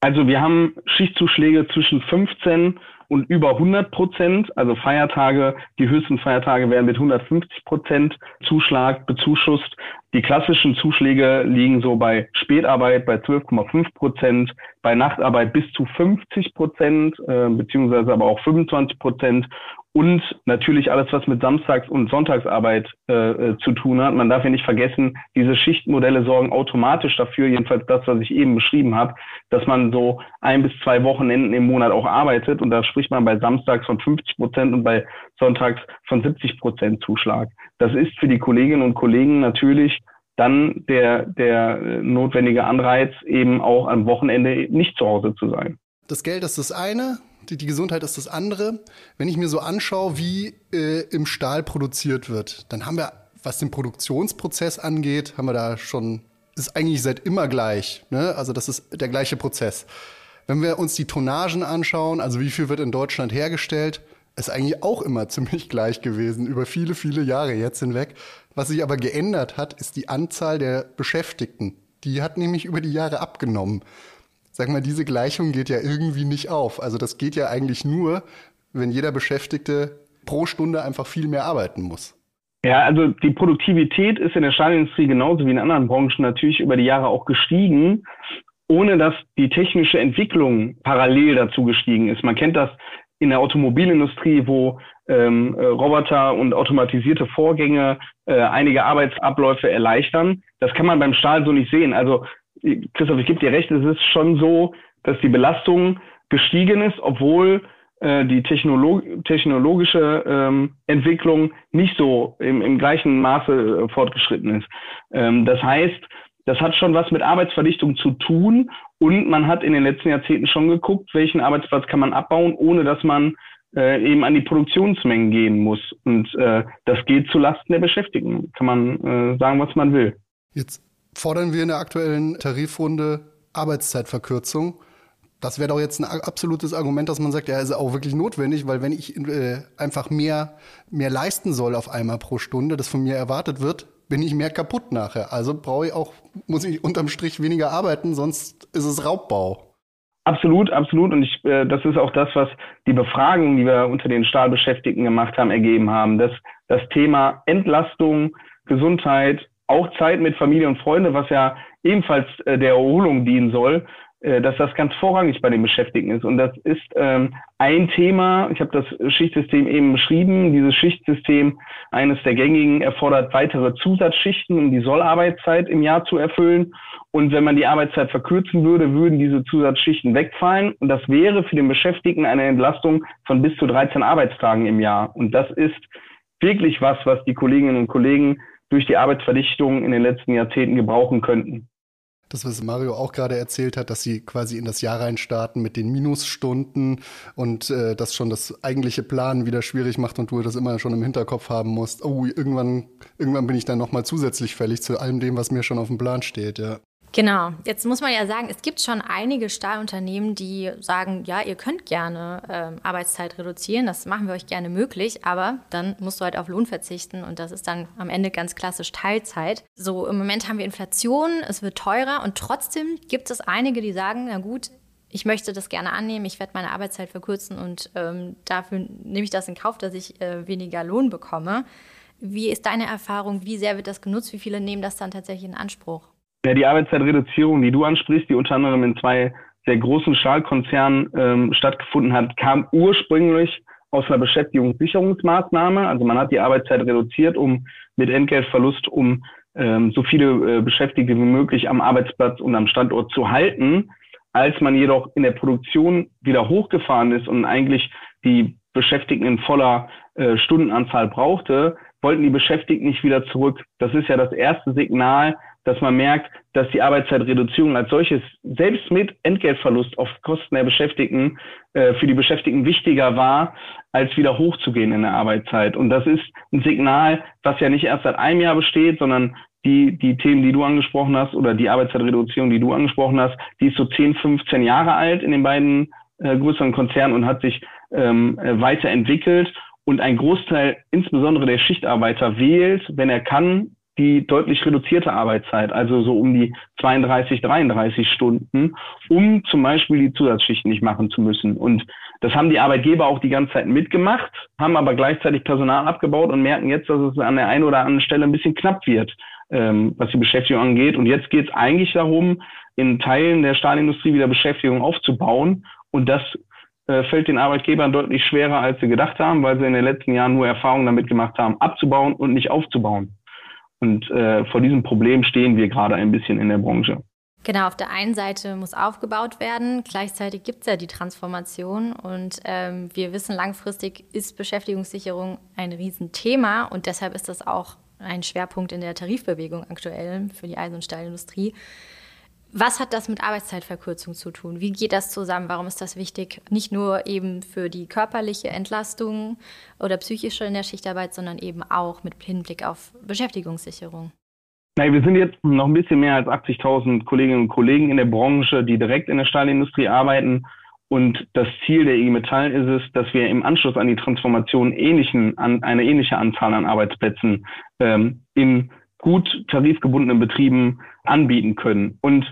Also wir haben Schichtzuschläge zwischen 15 und über 100 Prozent. Also Feiertage, die höchsten Feiertage werden mit 150 Prozent Zuschlag bezuschusst. Die klassischen Zuschläge liegen so bei Spätarbeit bei 12,5 Prozent, bei Nachtarbeit bis zu 50 Prozent, äh, beziehungsweise aber auch 25 Prozent und natürlich alles, was mit Samstags- und Sonntagsarbeit äh, äh, zu tun hat. Man darf ja nicht vergessen, diese Schichtmodelle sorgen automatisch dafür, jedenfalls das, was ich eben beschrieben habe, dass man so ein bis zwei Wochenenden im Monat auch arbeitet. Und da spricht man bei Samstags von 50 Prozent und bei Sonntags von 70 Prozent Zuschlag. Das ist für die Kolleginnen und Kollegen natürlich dann der, der äh, notwendige Anreiz, eben auch am Wochenende nicht zu Hause zu sein. Das Geld ist das eine, die, die Gesundheit ist das andere. Wenn ich mir so anschaue, wie äh, im Stahl produziert wird, dann haben wir, was den Produktionsprozess angeht, haben wir da schon, ist eigentlich seit immer gleich. Ne? Also das ist der gleiche Prozess. Wenn wir uns die Tonnagen anschauen, also wie viel wird in Deutschland hergestellt, ist eigentlich auch immer [laughs] ziemlich gleich gewesen, über viele, viele Jahre jetzt hinweg. Was sich aber geändert hat, ist die Anzahl der Beschäftigten. Die hat nämlich über die Jahre abgenommen sag mal, diese Gleichung geht ja irgendwie nicht auf. Also das geht ja eigentlich nur, wenn jeder Beschäftigte pro Stunde einfach viel mehr arbeiten muss. Ja, also die Produktivität ist in der Stahlindustrie genauso wie in anderen Branchen natürlich über die Jahre auch gestiegen, ohne dass die technische Entwicklung parallel dazu gestiegen ist. Man kennt das in der Automobilindustrie, wo ähm, Roboter und automatisierte Vorgänge äh, einige Arbeitsabläufe erleichtern. Das kann man beim Stahl so nicht sehen. Also Christoph, ich gebe dir recht, es ist schon so, dass die Belastung gestiegen ist, obwohl äh, die Technolog technologische ähm, Entwicklung nicht so im, im gleichen Maße äh, fortgeschritten ist. Ähm, das heißt, das hat schon was mit Arbeitsverdichtung zu tun und man hat in den letzten Jahrzehnten schon geguckt, welchen Arbeitsplatz kann man abbauen, ohne dass man äh, eben an die Produktionsmengen gehen muss. Und äh, das geht zulasten der Beschäftigten. Kann man äh, sagen, was man will. Jetzt fordern wir in der aktuellen Tarifrunde Arbeitszeitverkürzung. Das wäre doch jetzt ein absolutes Argument, dass man sagt, ja, ist auch wirklich notwendig, weil wenn ich äh, einfach mehr, mehr leisten soll auf einmal pro Stunde, das von mir erwartet wird, bin ich mehr kaputt nachher. Also brauche ich auch, muss ich unterm Strich weniger arbeiten, sonst ist es Raubbau. Absolut, absolut. Und ich, äh, das ist auch das, was die Befragungen, die wir unter den Stahlbeschäftigten gemacht haben, ergeben haben. Dass das Thema Entlastung, Gesundheit, auch Zeit mit Familie und Freunde, was ja ebenfalls äh, der Erholung dienen soll, äh, dass das ganz vorrangig bei den Beschäftigten ist. Und das ist ähm, ein Thema, ich habe das Schichtsystem eben beschrieben, dieses Schichtsystem, eines der gängigen, erfordert weitere Zusatzschichten, um die Sollarbeitszeit im Jahr zu erfüllen. Und wenn man die Arbeitszeit verkürzen würde, würden diese Zusatzschichten wegfallen. Und das wäre für den Beschäftigten eine Entlastung von bis zu 13 Arbeitstagen im Jahr. Und das ist wirklich was, was die Kolleginnen und Kollegen durch die Arbeitsverdichtung in den letzten Jahrzehnten gebrauchen könnten das, was Mario auch gerade erzählt hat, dass sie quasi in das Jahr reinstarten mit den Minusstunden und äh, das schon das eigentliche Planen wieder schwierig macht und du das immer schon im Hinterkopf haben musst. Oh, irgendwann, irgendwann bin ich dann nochmal zusätzlich fällig zu allem dem, was mir schon auf dem Plan steht, ja. Genau. Jetzt muss man ja sagen, es gibt schon einige Stahlunternehmen, die sagen, ja, ihr könnt gerne ähm, Arbeitszeit reduzieren, das machen wir euch gerne möglich, aber dann musst du halt auf Lohn verzichten und das ist dann am Ende ganz klassisch Teilzeit. So im Moment haben wir Inflation, es wird teurer und trotzdem gibt es einige, die sagen, na gut, ich möchte das gerne annehmen, ich werde meine Arbeitszeit verkürzen und ähm, dafür nehme ich das in Kauf, dass ich äh, weniger Lohn bekomme. Wie ist deine Erfahrung? Wie sehr wird das genutzt? Wie viele nehmen das dann tatsächlich in Anspruch? Ja, die Arbeitszeitreduzierung, die du ansprichst, die unter anderem in zwei sehr großen Stahlkonzernen ähm, stattgefunden hat, kam ursprünglich aus einer Beschäftigungssicherungsmaßnahme. Also man hat die Arbeitszeit reduziert, um mit Entgeltverlust, um ähm, so viele äh, Beschäftigte wie möglich am Arbeitsplatz und am Standort zu halten. Als man jedoch in der Produktion wieder hochgefahren ist und eigentlich die Beschäftigten in voller äh, Stundenanzahl brauchte, wollten die Beschäftigten nicht wieder zurück. Das ist ja das erste Signal, dass man merkt, dass die Arbeitszeitreduzierung als solches selbst mit Entgeltverlust auf Kosten der Beschäftigten äh, für die Beschäftigten wichtiger war, als wieder hochzugehen in der Arbeitszeit. Und das ist ein Signal, was ja nicht erst seit einem Jahr besteht, sondern die, die Themen, die du angesprochen hast, oder die Arbeitszeitreduzierung, die du angesprochen hast, die ist so 10, 15 Jahre alt in den beiden äh, größeren Konzernen und hat sich ähm, weiterentwickelt. Und ein Großteil, insbesondere der Schichtarbeiter, wählt, wenn er kann, die deutlich reduzierte Arbeitszeit, also so um die 32, 33 Stunden, um zum Beispiel die Zusatzschichten nicht machen zu müssen. Und das haben die Arbeitgeber auch die ganze Zeit mitgemacht, haben aber gleichzeitig Personal abgebaut und merken jetzt, dass es an der einen oder anderen Stelle ein bisschen knapp wird, ähm, was die Beschäftigung angeht. Und jetzt geht es eigentlich darum, in Teilen der Stahlindustrie wieder Beschäftigung aufzubauen. Und das äh, fällt den Arbeitgebern deutlich schwerer, als sie gedacht haben, weil sie in den letzten Jahren nur Erfahrungen damit gemacht haben, abzubauen und nicht aufzubauen. Und äh, vor diesem Problem stehen wir gerade ein bisschen in der Branche. Genau, auf der einen Seite muss aufgebaut werden, gleichzeitig gibt es ja die Transformation und ähm, wir wissen, langfristig ist Beschäftigungssicherung ein Riesenthema und deshalb ist das auch ein Schwerpunkt in der Tarifbewegung aktuell für die Eisen- und Stahlindustrie. Was hat das mit Arbeitszeitverkürzung zu tun? Wie geht das zusammen? Warum ist das wichtig? Nicht nur eben für die körperliche Entlastung oder psychische in der Schichtarbeit, sondern eben auch mit Hinblick auf Beschäftigungssicherung. Nein, wir sind jetzt noch ein bisschen mehr als 80.000 Kolleginnen und Kollegen in der Branche, die direkt in der Stahlindustrie arbeiten. Und das Ziel der IG Metall ist es, dass wir im Anschluss an die Transformation ähnlichen, an, eine ähnliche Anzahl an Arbeitsplätzen ähm, in gut tarifgebundenen Betrieben anbieten können. Und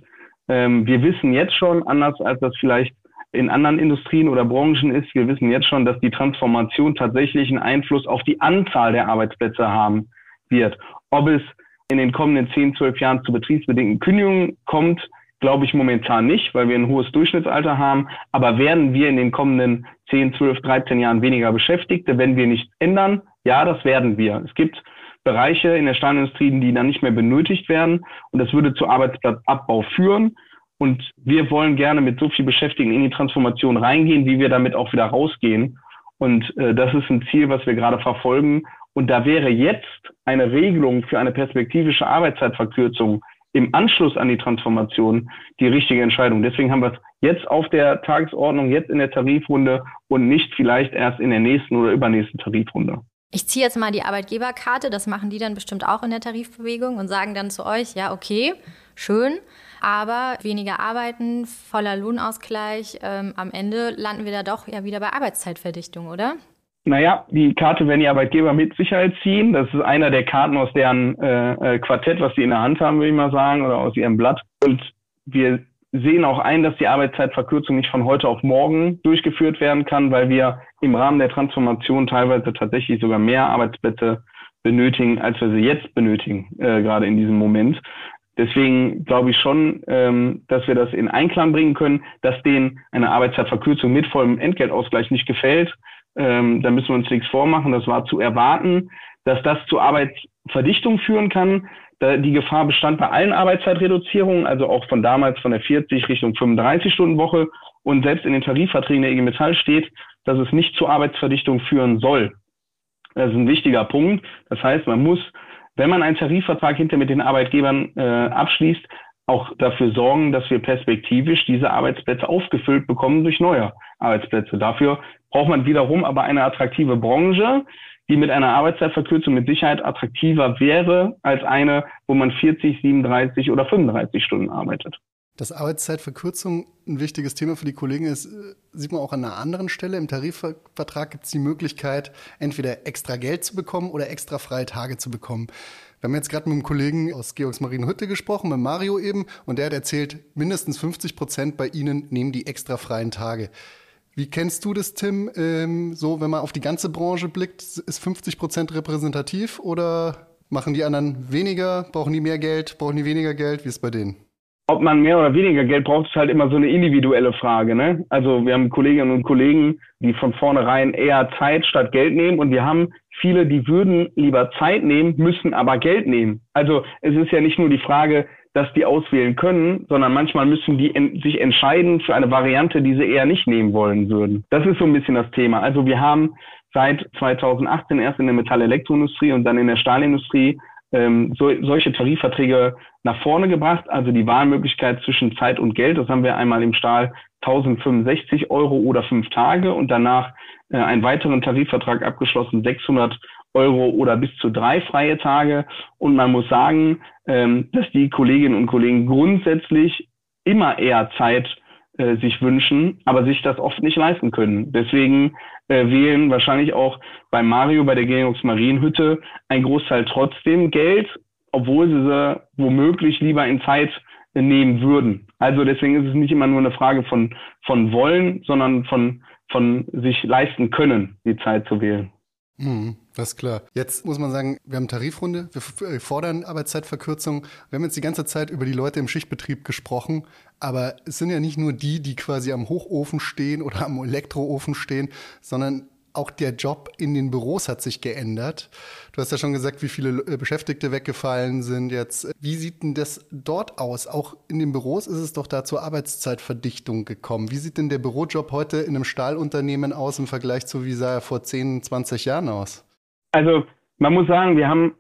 ähm, wir wissen jetzt schon, anders als das vielleicht in anderen Industrien oder Branchen ist, wir wissen jetzt schon, dass die Transformation tatsächlich einen Einfluss auf die Anzahl der Arbeitsplätze haben wird. Ob es in den kommenden 10, 12 Jahren zu betriebsbedingten Kündigungen kommt, glaube ich momentan nicht, weil wir ein hohes Durchschnittsalter haben. Aber werden wir in den kommenden 10, 12, 13 Jahren weniger Beschäftigte, wenn wir nichts ändern? Ja, das werden wir. Es gibt Bereiche in der Stahlindustrie, die dann nicht mehr benötigt werden. Und das würde zu Arbeitsplatzabbau führen. Und wir wollen gerne mit so viel Beschäftigten in die Transformation reingehen, wie wir damit auch wieder rausgehen. Und äh, das ist ein Ziel, was wir gerade verfolgen. Und da wäre jetzt eine Regelung für eine perspektivische Arbeitszeitverkürzung im Anschluss an die Transformation die richtige Entscheidung. Deswegen haben wir es jetzt auf der Tagesordnung, jetzt in der Tarifrunde und nicht vielleicht erst in der nächsten oder übernächsten Tarifrunde. Ich ziehe jetzt mal die Arbeitgeberkarte, das machen die dann bestimmt auch in der Tarifbewegung und sagen dann zu euch, ja, okay, schön. Aber weniger arbeiten, voller Lohnausgleich, ähm, am Ende landen wir da doch ja wieder bei Arbeitszeitverdichtung, oder? Naja, die Karte werden die Arbeitgeber mit Sicherheit ziehen. Das ist einer der Karten aus deren äh, äh, Quartett, was sie in der Hand haben, würde ich mal sagen, oder aus ihrem Blatt. Und wir sehen auch ein, dass die Arbeitszeitverkürzung nicht von heute auf morgen durchgeführt werden kann, weil wir im Rahmen der Transformation teilweise tatsächlich sogar mehr Arbeitsplätze benötigen, als wir sie jetzt benötigen, äh, gerade in diesem Moment. Deswegen glaube ich schon, ähm, dass wir das in Einklang bringen können, dass denen eine Arbeitszeitverkürzung mit vollem Entgeltausgleich nicht gefällt. Ähm, da müssen wir uns nichts vormachen. Das war zu erwarten, dass das zu Arbeitsverdichtung führen kann. Die Gefahr bestand bei allen Arbeitszeitreduzierungen, also auch von damals von der 40 Richtung 35 Stunden Woche. Und selbst in den Tarifverträgen der IG Metall steht, dass es nicht zu Arbeitsverdichtung führen soll. Das ist ein wichtiger Punkt. Das heißt, man muss, wenn man einen Tarifvertrag hinter mit den Arbeitgebern äh, abschließt, auch dafür sorgen, dass wir perspektivisch diese Arbeitsplätze aufgefüllt bekommen durch neue Arbeitsplätze. Dafür braucht man wiederum aber eine attraktive Branche, die mit einer Arbeitszeitverkürzung mit Sicherheit attraktiver wäre als eine, wo man 40, 37 oder 35 Stunden arbeitet. Dass Arbeitszeitverkürzung ein wichtiges Thema für die Kollegen ist, äh, sieht man auch an einer anderen Stelle. Im Tarifvertrag gibt es die Möglichkeit, entweder extra Geld zu bekommen oder extra freie Tage zu bekommen. Wir haben jetzt gerade mit einem Kollegen aus Georgsmarienhütte gesprochen, mit Mario eben, und der hat erzählt, mindestens 50 Prozent bei Ihnen nehmen die extra freien Tage. Wie kennst du das, Tim? Ähm, so, wenn man auf die ganze Branche blickt, ist 50 Prozent repräsentativ oder machen die anderen weniger? Brauchen die mehr Geld? Brauchen die weniger Geld? Wie ist es bei denen? Ob man mehr oder weniger Geld braucht, ist halt immer so eine individuelle Frage. Ne? Also wir haben Kolleginnen und Kollegen, die von vornherein eher Zeit statt Geld nehmen und wir haben viele, die würden lieber Zeit nehmen, müssen aber Geld nehmen. Also es ist ja nicht nur die Frage, dass die auswählen können, sondern manchmal müssen die sich entscheiden für eine Variante, die sie eher nicht nehmen wollen würden. Das ist so ein bisschen das Thema. Also wir haben seit 2018 erst in der Metall-Elektroindustrie und dann in der Stahlindustrie ähm, so, solche Tarifverträge nach vorne gebracht, also die Wahlmöglichkeit zwischen Zeit und Geld. Das haben wir einmal im Stahl 1065 Euro oder fünf Tage und danach äh, einen weiteren Tarifvertrag abgeschlossen, 600 Euro oder bis zu drei freie Tage. Und man muss sagen, ähm, dass die Kolleginnen und Kollegen grundsätzlich immer eher Zeit äh, sich wünschen, aber sich das oft nicht leisten können. Deswegen äh, wählen wahrscheinlich auch bei Mario, bei der Georgs Marienhütte, ein Großteil trotzdem Geld, obwohl sie sie womöglich lieber in Zeit nehmen würden. Also deswegen ist es nicht immer nur eine Frage von, von wollen, sondern von, von sich leisten können, die Zeit zu wählen. Mhm, das ist klar. Jetzt muss man sagen, wir haben Tarifrunde, wir fordern Arbeitszeitverkürzung. Wir haben jetzt die ganze Zeit über die Leute im Schichtbetrieb gesprochen, aber es sind ja nicht nur die, die quasi am Hochofen stehen oder am Elektroofen stehen, sondern auch der Job in den Büros hat sich geändert. Du hast ja schon gesagt, wie viele äh, Beschäftigte weggefallen sind jetzt. Wie sieht denn das dort aus? Auch in den Büros ist es doch da zur Arbeitszeitverdichtung gekommen. Wie sieht denn der Bürojob heute in einem Stahlunternehmen aus im Vergleich zu wie sah er vor 10, 20 Jahren aus? Also man muss sagen, wir haben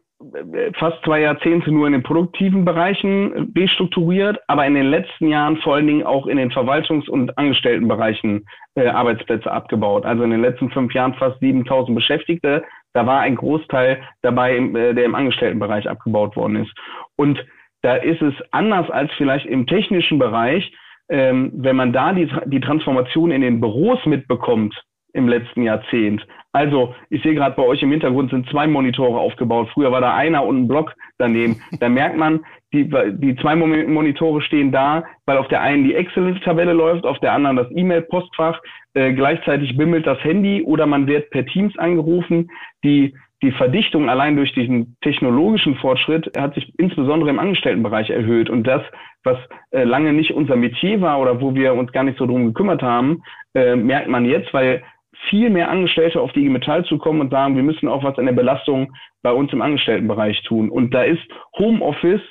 fast zwei Jahrzehnte nur in den produktiven Bereichen restrukturiert, aber in den letzten Jahren vor allen Dingen auch in den Verwaltungs- und Angestelltenbereichen äh, Arbeitsplätze abgebaut. Also in den letzten fünf Jahren fast 7000 Beschäftigte. Da war ein Großteil dabei, äh, der im Angestelltenbereich abgebaut worden ist. Und da ist es anders als vielleicht im technischen Bereich, ähm, wenn man da die, die Transformation in den Büros mitbekommt, im letzten Jahrzehnt. Also, ich sehe gerade bei euch im Hintergrund sind zwei Monitore aufgebaut. Früher war da einer und ein Block daneben. Da merkt man, die, die zwei Monitore stehen da, weil auf der einen die Excel-Tabelle läuft, auf der anderen das E-Mail-Postfach. Äh, gleichzeitig bimmelt das Handy oder man wird per Teams angerufen. Die, die Verdichtung allein durch diesen technologischen Fortschritt hat sich insbesondere im Angestelltenbereich erhöht. Und das, was äh, lange nicht unser Metier war oder wo wir uns gar nicht so drum gekümmert haben, äh, merkt man jetzt, weil viel mehr Angestellte auf die IG Metall zu kommen und sagen, wir müssen auch was an der Belastung bei uns im Angestelltenbereich tun. Und da ist Homeoffice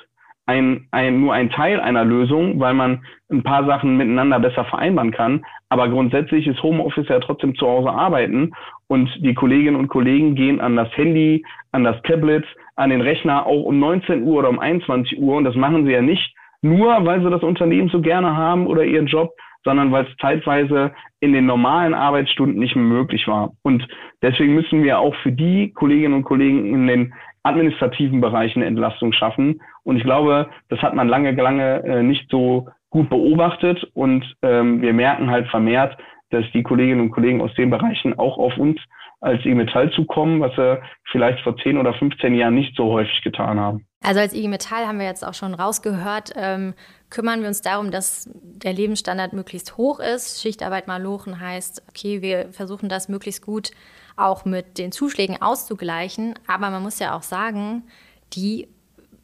ein, ein, nur ein Teil einer Lösung, weil man ein paar Sachen miteinander besser vereinbaren kann. Aber grundsätzlich ist Homeoffice ja trotzdem zu Hause arbeiten und die Kolleginnen und Kollegen gehen an das Handy, an das Tablet, an den Rechner auch um 19 Uhr oder um 21 Uhr und das machen sie ja nicht nur, weil sie das Unternehmen so gerne haben oder ihren Job, sondern weil es zeitweise in den normalen Arbeitsstunden nicht mehr möglich war. Und deswegen müssen wir auch für die Kolleginnen und Kollegen in den administrativen Bereich eine Entlastung schaffen. Und ich glaube, das hat man lange, lange äh, nicht so gut beobachtet und ähm, wir merken halt vermehrt, dass die Kolleginnen und Kollegen aus den Bereichen auch auf uns als IG Metall zukommen, was sie vielleicht vor 10 oder 15 Jahren nicht so häufig getan haben. Also als IG Metall haben wir jetzt auch schon rausgehört, ähm, kümmern wir uns darum, dass der Lebensstandard möglichst hoch ist. Schichtarbeit mal lochen heißt, okay, wir versuchen das möglichst gut auch mit den Zuschlägen auszugleichen. Aber man muss ja auch sagen, die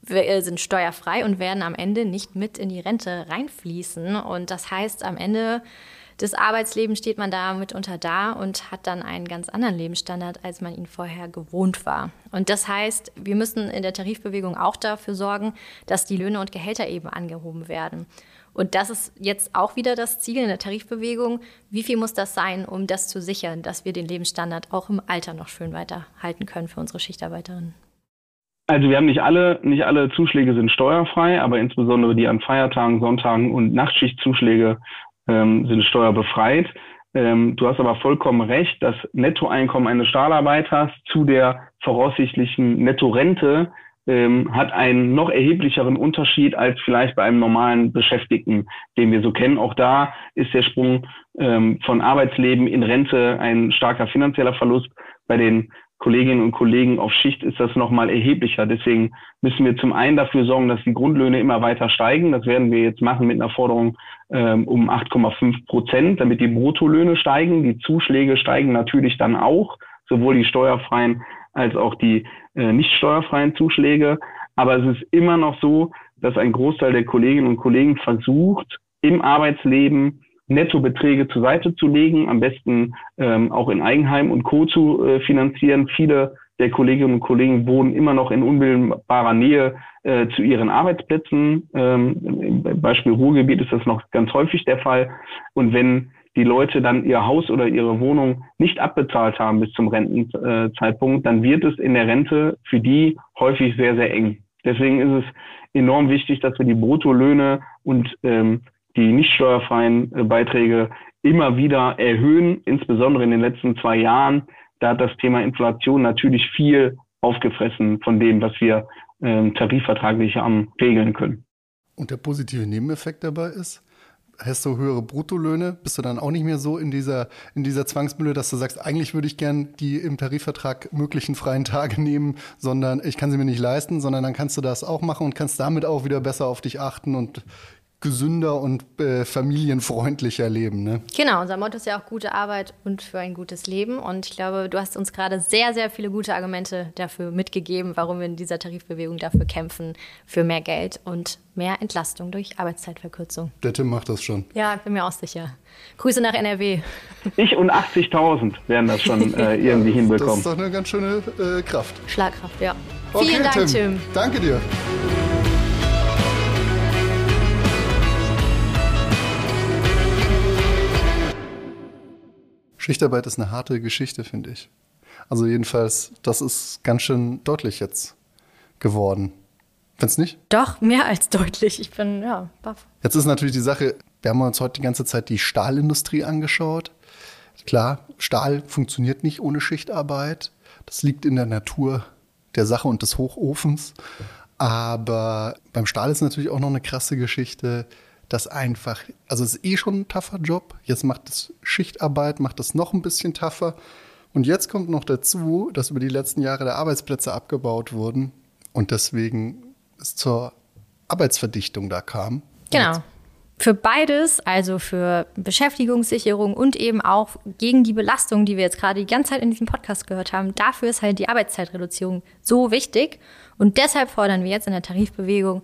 sind steuerfrei und werden am Ende nicht mit in die Rente reinfließen. Und das heißt, am Ende des Arbeitslebens steht man da mitunter da und hat dann einen ganz anderen Lebensstandard, als man ihn vorher gewohnt war. Und das heißt, wir müssen in der Tarifbewegung auch dafür sorgen, dass die Löhne und Gehälter eben angehoben werden. Und das ist jetzt auch wieder das Ziel in der Tarifbewegung. Wie viel muss das sein, um das zu sichern, dass wir den Lebensstandard auch im Alter noch schön weiterhalten können für unsere Schichtarbeiterinnen? Also wir haben nicht alle, nicht alle Zuschläge sind steuerfrei, aber insbesondere die an Feiertagen, Sonntagen und Nachtschichtzuschläge ähm, sind steuerbefreit. Ähm, du hast aber vollkommen recht, das Nettoeinkommen eines Stahlarbeiters zu der voraussichtlichen Nettorente ähm, hat einen noch erheblicheren Unterschied als vielleicht bei einem normalen Beschäftigten, den wir so kennen. Auch da ist der Sprung ähm, von Arbeitsleben in Rente ein starker finanzieller Verlust. Bei den Kolleginnen und Kollegen auf Schicht ist das nochmal erheblicher. Deswegen müssen wir zum einen dafür sorgen, dass die Grundlöhne immer weiter steigen. Das werden wir jetzt machen mit einer Forderung ähm, um 8,5 Prozent, damit die Bruttolöhne steigen. Die Zuschläge steigen natürlich dann auch, sowohl die steuerfreien als auch die äh, nicht steuerfreien Zuschläge. Aber es ist immer noch so, dass ein Großteil der Kolleginnen und Kollegen versucht, im Arbeitsleben Nettobeträge zur Seite zu legen, am besten ähm, auch in Eigenheim und Co. zu äh, finanzieren. Viele der Kolleginnen und Kollegen wohnen immer noch in unmittelbarer Nähe äh, zu ihren Arbeitsplätzen. Ähm, Im Beispiel Ruhrgebiet ist das noch ganz häufig der Fall. Und wenn die Leute dann ihr Haus oder ihre Wohnung nicht abbezahlt haben bis zum Rentenzeitpunkt, dann wird es in der Rente für die häufig sehr, sehr eng. Deswegen ist es enorm wichtig, dass wir die Bruttolöhne und ähm, die nicht steuerfreien äh, Beiträge immer wieder erhöhen, insbesondere in den letzten zwei Jahren. Da hat das Thema Inflation natürlich viel aufgefressen von dem, was wir ähm, tarifvertraglich am regeln können. Und der positive Nebeneffekt dabei ist, hast du höhere Bruttolöhne, bist du dann auch nicht mehr so in dieser, in dieser Zwangsmühle, dass du sagst, eigentlich würde ich gern die im Tarifvertrag möglichen freien Tage nehmen, sondern ich kann sie mir nicht leisten, sondern dann kannst du das auch machen und kannst damit auch wieder besser auf dich achten und gesünder und äh, familienfreundlicher leben. Ne? Genau, unser Motto ist ja auch gute Arbeit und für ein gutes Leben. Und ich glaube, du hast uns gerade sehr, sehr viele gute Argumente dafür mitgegeben, warum wir in dieser Tarifbewegung dafür kämpfen, für mehr Geld und mehr Entlastung durch Arbeitszeitverkürzung. Der Tim macht das schon. Ja, bin mir auch sicher. Grüße nach NRW. Ich und 80.000 werden das schon äh, [laughs] irgendwie hinbekommen. Das ist doch eine ganz schöne äh, Kraft. Schlagkraft, ja. Okay, Vielen Dank, Tim. Tim. Danke dir. Schichtarbeit ist eine harte Geschichte, finde ich. Also jedenfalls, das ist ganz schön deutlich jetzt geworden. Findest nicht? Doch, mehr als deutlich. Ich bin, ja, baff. Jetzt ist natürlich die Sache, wir haben uns heute die ganze Zeit die Stahlindustrie angeschaut. Klar, Stahl funktioniert nicht ohne Schichtarbeit. Das liegt in der Natur der Sache und des Hochofens. Aber beim Stahl ist natürlich auch noch eine krasse Geschichte das einfach, also es ist eh schon ein tougher Job. Jetzt macht es Schichtarbeit, macht es noch ein bisschen tougher. Und jetzt kommt noch dazu, dass über die letzten Jahre der Arbeitsplätze abgebaut wurden und deswegen es zur Arbeitsverdichtung da kam. Genau. Für beides, also für Beschäftigungssicherung und eben auch gegen die Belastung, die wir jetzt gerade die ganze Zeit in diesem Podcast gehört haben, dafür ist halt die Arbeitszeitreduzierung so wichtig. Und deshalb fordern wir jetzt in der Tarifbewegung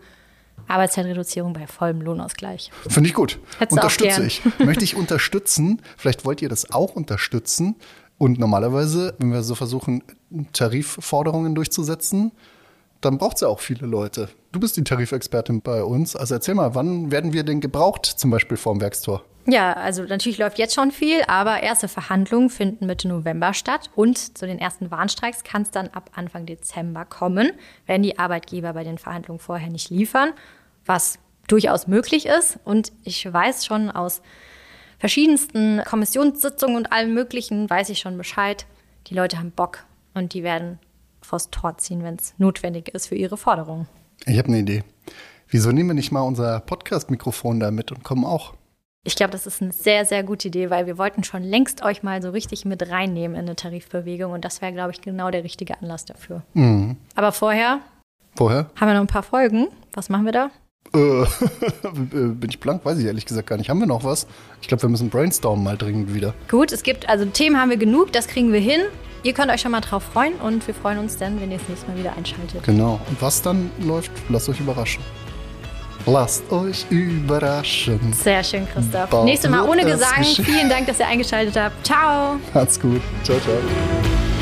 Arbeitszeitreduzierung bei vollem Lohnausgleich. Finde ich gut. Hättest Unterstütze ich. Möchte ich unterstützen. Vielleicht wollt ihr das auch unterstützen. Und normalerweise, wenn wir so versuchen, Tarifforderungen durchzusetzen, dann braucht es ja auch viele Leute. Du bist die Tarifexpertin bei uns. Also erzähl mal, wann werden wir denn gebraucht, zum Beispiel vorm Werkstor? Ja, also natürlich läuft jetzt schon viel, aber erste Verhandlungen finden Mitte November statt und zu den ersten Warnstreiks kann es dann ab Anfang Dezember kommen, wenn die Arbeitgeber bei den Verhandlungen vorher nicht liefern, was durchaus möglich ist. Und ich weiß schon aus verschiedensten Kommissionssitzungen und allem Möglichen, weiß ich schon Bescheid. Die Leute haben Bock und die werden vors Tor ziehen, wenn es notwendig ist für ihre Forderungen. Ich habe eine Idee. Wieso nehmen wir nicht mal unser Podcast-Mikrofon da mit und kommen auch? Ich glaube, das ist eine sehr, sehr gute Idee, weil wir wollten schon längst euch mal so richtig mit reinnehmen in eine Tarifbewegung und das wäre, glaube ich, genau der richtige Anlass dafür. Mhm. Aber vorher Vorher? haben wir noch ein paar Folgen. Was machen wir da? Äh, [laughs] bin ich blank? Weiß ich ehrlich gesagt gar nicht. Haben wir noch was? Ich glaube, wir müssen brainstormen mal dringend wieder. Gut, es gibt, also Themen haben wir genug, das kriegen wir hin. Ihr könnt euch schon mal drauf freuen und wir freuen uns dann, wenn ihr das nächste Mal wieder einschaltet. Genau. Und was dann läuft, lasst euch überraschen. Lasst euch überraschen. Sehr schön, Christoph. Bald Nächstes Mal ohne es Gesang. Vielen Dank, dass ihr eingeschaltet habt. Ciao. Macht's gut. Ciao, ciao.